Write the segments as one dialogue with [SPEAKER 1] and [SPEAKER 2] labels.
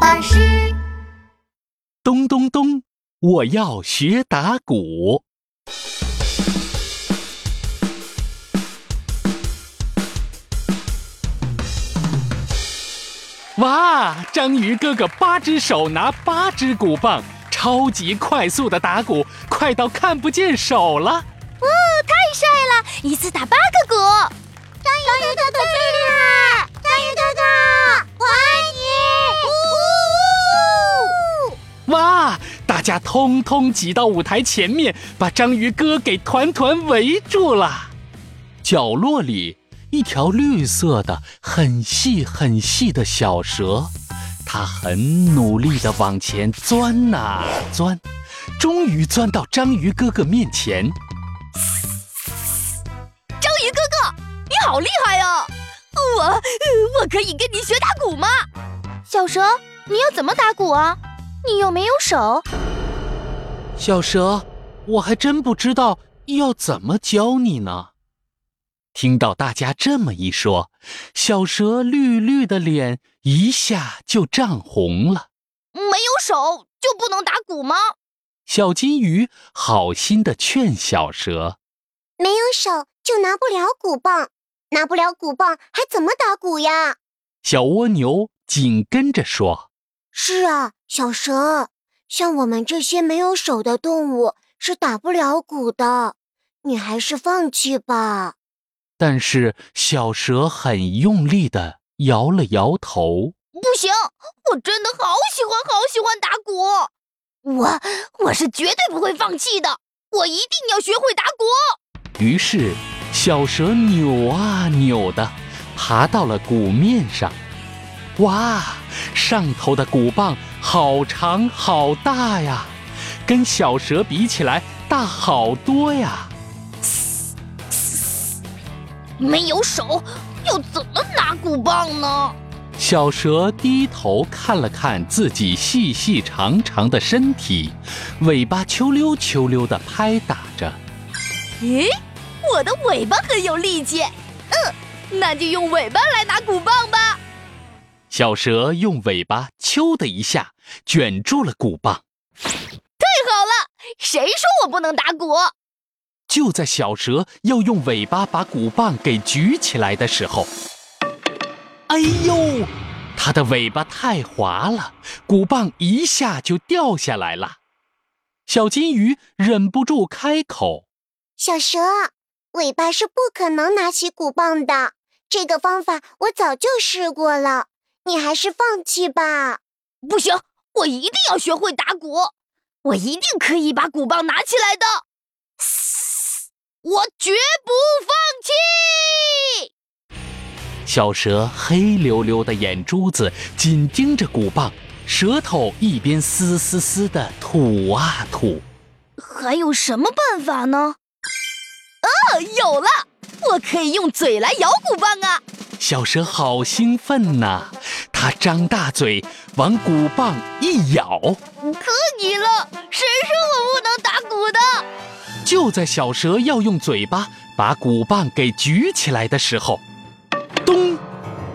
[SPEAKER 1] 巴士。
[SPEAKER 2] 咚咚咚！我要学打鼓。哇！章鱼哥哥八只手拿八只鼓棒，超级快速的打鼓，快到看不见手了。哇，
[SPEAKER 3] 太帅了！一次打八个鼓。
[SPEAKER 1] 章鱼哥哥最厉害！章鱼哥哥，
[SPEAKER 2] 大家通通挤到舞台前面，把章鱼哥给团团围住了。角落里。一条绿色的、很细很细的小蛇，它很努力地往前钻呐钻，终于钻到章鱼哥哥面前。
[SPEAKER 3] 章鱼哥哥，你好厉害呀！我我可以跟你学打鼓吗？
[SPEAKER 4] 小蛇，你要怎么打鼓啊？你又没有手。
[SPEAKER 2] 小蛇，我还真不知道要怎么教你呢。听到大家这么一说，小蛇绿绿的脸一下就涨红了。
[SPEAKER 3] 没有手就不能打鼓吗？
[SPEAKER 2] 小金鱼好心的劝小蛇：“
[SPEAKER 1] 没有手就拿不了鼓棒，拿不了鼓棒还怎么打鼓呀？”
[SPEAKER 2] 小蜗牛紧跟着说：“
[SPEAKER 1] 是啊，小蛇，像我们这些没有手的动物是打不了鼓的，你还是放弃吧。”
[SPEAKER 2] 但是小蛇很用力的摇了摇头，
[SPEAKER 3] 不行，我真的好喜欢好喜欢打鼓，我我是绝对不会放弃的，我一定要学会打鼓。
[SPEAKER 2] 于是小蛇扭啊扭的，爬到了鼓面上，哇，上头的鼓棒好长好大呀，跟小蛇比起来大好多呀。
[SPEAKER 3] 没有手，要怎么拿鼓棒呢？
[SPEAKER 2] 小蛇低头看了看自己细细长长的身体，尾巴秋溜秋溜的拍打着。
[SPEAKER 3] 咦，我的尾巴很有力气，嗯，那就用尾巴来拿鼓棒吧。
[SPEAKER 2] 小蛇用尾巴“啾”的一下卷住了鼓棒。
[SPEAKER 3] 太好了，谁说我不能打鼓？
[SPEAKER 2] 就在小蛇要用尾巴把鼓棒给举起来的时候，哎呦，它的尾巴太滑了，鼓棒一下就掉下来了。小金鱼忍不住开口：“
[SPEAKER 1] 小蛇，尾巴是不可能拿起鼓棒的，这个方法我早就试过了，你还是放弃吧。”
[SPEAKER 3] 不行，我一定要学会打鼓，我一定可以把鼓棒拿起来的。我绝不放弃！
[SPEAKER 2] 小蛇黑溜溜的眼珠子紧盯着鼓棒，舌头一边嘶嘶嘶的吐啊吐。
[SPEAKER 3] 还有什么办法呢？啊，有了！我可以用嘴来咬鼓棒啊！
[SPEAKER 2] 小蛇好兴奋呐，它张大嘴往鼓棒一咬。
[SPEAKER 3] 可以了！谁说我不能打鼓的？
[SPEAKER 2] 就在小蛇要用嘴巴把鼓棒给举起来的时候，咚！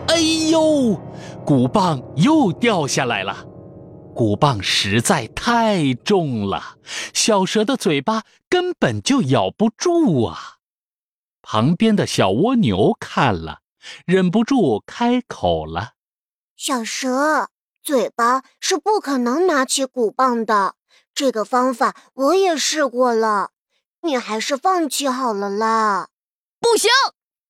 [SPEAKER 2] 哎呦，鼓棒又掉下来了。鼓棒实在太重了，小蛇的嘴巴根本就咬不住啊。旁边的小蜗牛看了，忍不住开口了：“
[SPEAKER 1] 小蛇，嘴巴是不可能拿起鼓棒的。这个方法我也试过了。”你还是放弃好了啦！
[SPEAKER 3] 不行，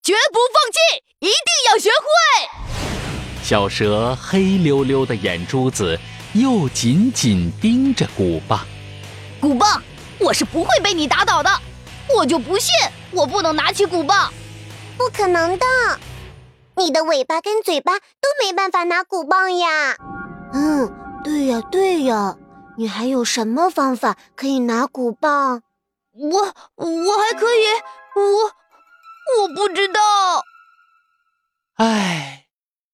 [SPEAKER 3] 绝不放弃，一定要学会。
[SPEAKER 2] 小蛇黑溜溜的眼珠子又紧紧盯着鼓棒。
[SPEAKER 3] 鼓棒，我是不会被你打倒的。我就不信我不能拿起鼓棒。
[SPEAKER 1] 不可能的，你的尾巴跟嘴巴都没办法拿鼓棒呀。嗯，对呀对呀，你还有什么方法可以拿鼓棒？
[SPEAKER 3] 我我还可以，我我不知道。
[SPEAKER 2] 唉，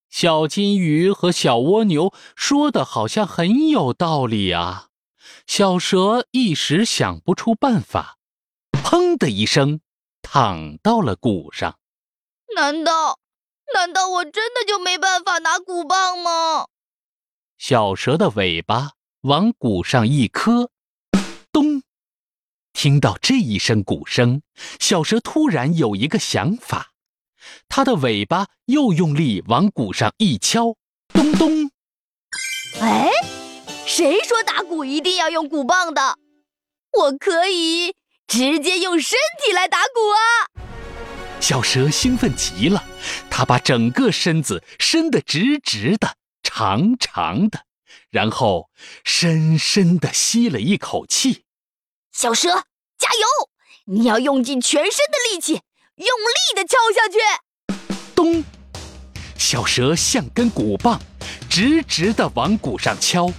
[SPEAKER 2] 小金鱼和小蜗牛说的好像很有道理啊。小蛇一时想不出办法，砰的一声躺到了鼓上。
[SPEAKER 3] 难道难道我真的就没办法拿鼓棒吗？
[SPEAKER 2] 小蛇的尾巴往鼓上一磕，咚！听到这一声鼓声，小蛇突然有一个想法，它的尾巴又用力往鼓上一敲，咚咚！
[SPEAKER 3] 哎，谁说打鼓一定要用鼓棒的？我可以直接用身体来打鼓啊！
[SPEAKER 2] 小蛇兴奋极了，它把整个身子伸得直直的、长长的，然后深深地吸了一口气。
[SPEAKER 3] 小蛇，加油！你要用尽全身的力气，用力地敲下去。
[SPEAKER 2] 咚！小蛇像根鼓棒，直直地往鼓上敲。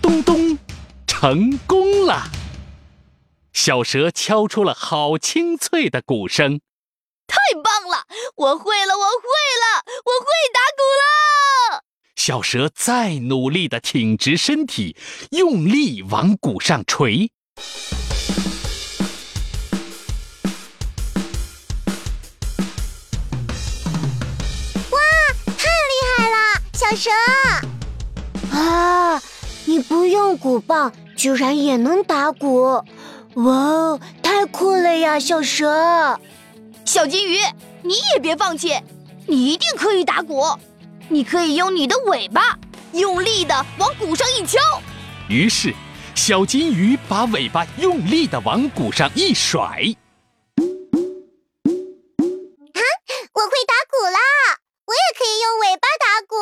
[SPEAKER 2] 咚咚，成功了！小蛇敲出了好清脆的鼓声。
[SPEAKER 3] 太棒了！我会了，我会了，我会打鼓了！
[SPEAKER 2] 小蛇再努力的挺直身体，用力往鼓上捶。
[SPEAKER 1] 哇，太厉害了，小蛇！啊，你不用鼓棒，居然也能打鼓！哇哦，太酷了呀，小蛇！
[SPEAKER 3] 小金鱼，你也别放弃，你一定可以打鼓。你可以用你的尾巴用力的往鼓上一敲。
[SPEAKER 2] 于是，小金鱼把尾巴用力的往鼓上一甩。
[SPEAKER 1] 啊，我会打鼓啦！我也可以用尾巴打鼓。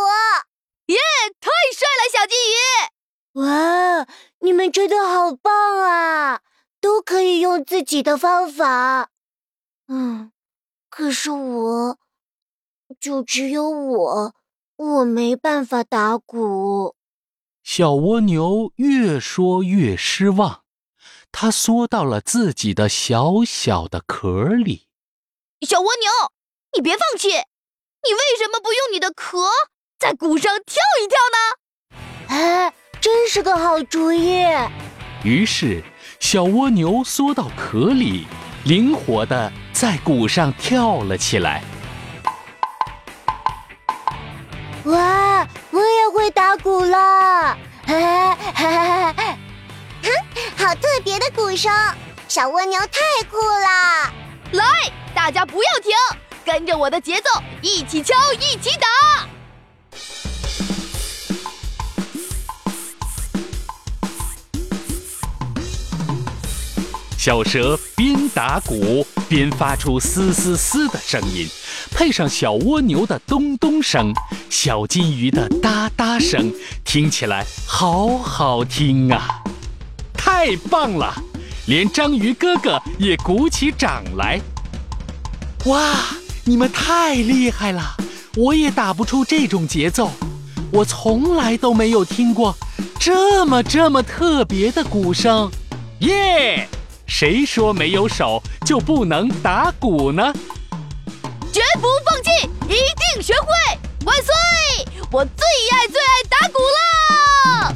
[SPEAKER 3] 耶，太帅了，小金鱼！
[SPEAKER 1] 哇，你们真的好棒啊！都可以用自己的方法。嗯。可是我，就只有我，我没办法打鼓。
[SPEAKER 2] 小蜗牛越说越失望，它缩到了自己的小小的壳里。
[SPEAKER 3] 小蜗牛，你别放弃，你为什么不用你的壳在鼓上跳一跳呢？
[SPEAKER 1] 哎，真是个好主意。
[SPEAKER 2] 于是，小蜗牛缩到壳里。灵活的在鼓上跳了起来。
[SPEAKER 1] 哇，我也会打鼓了！哈哈哈！哼，好特别的鼓声，小蜗牛太酷了！
[SPEAKER 3] 来，大家不要停，跟着我的节奏，一起敲，一起打。
[SPEAKER 2] 小蛇边打鼓边发出嘶嘶嘶的声音，配上小蜗牛的咚咚声，小金鱼的哒哒声，听起来好好听啊！太棒了，连章鱼哥哥也鼓起掌来。哇，你们太厉害了！我也打不出这种节奏，我从来都没有听过这么这么特别的鼓声。耶！谁说没有手就不能打鼓呢？
[SPEAKER 3] 绝不放弃，一定学会！万岁！我最爱最爱打鼓了。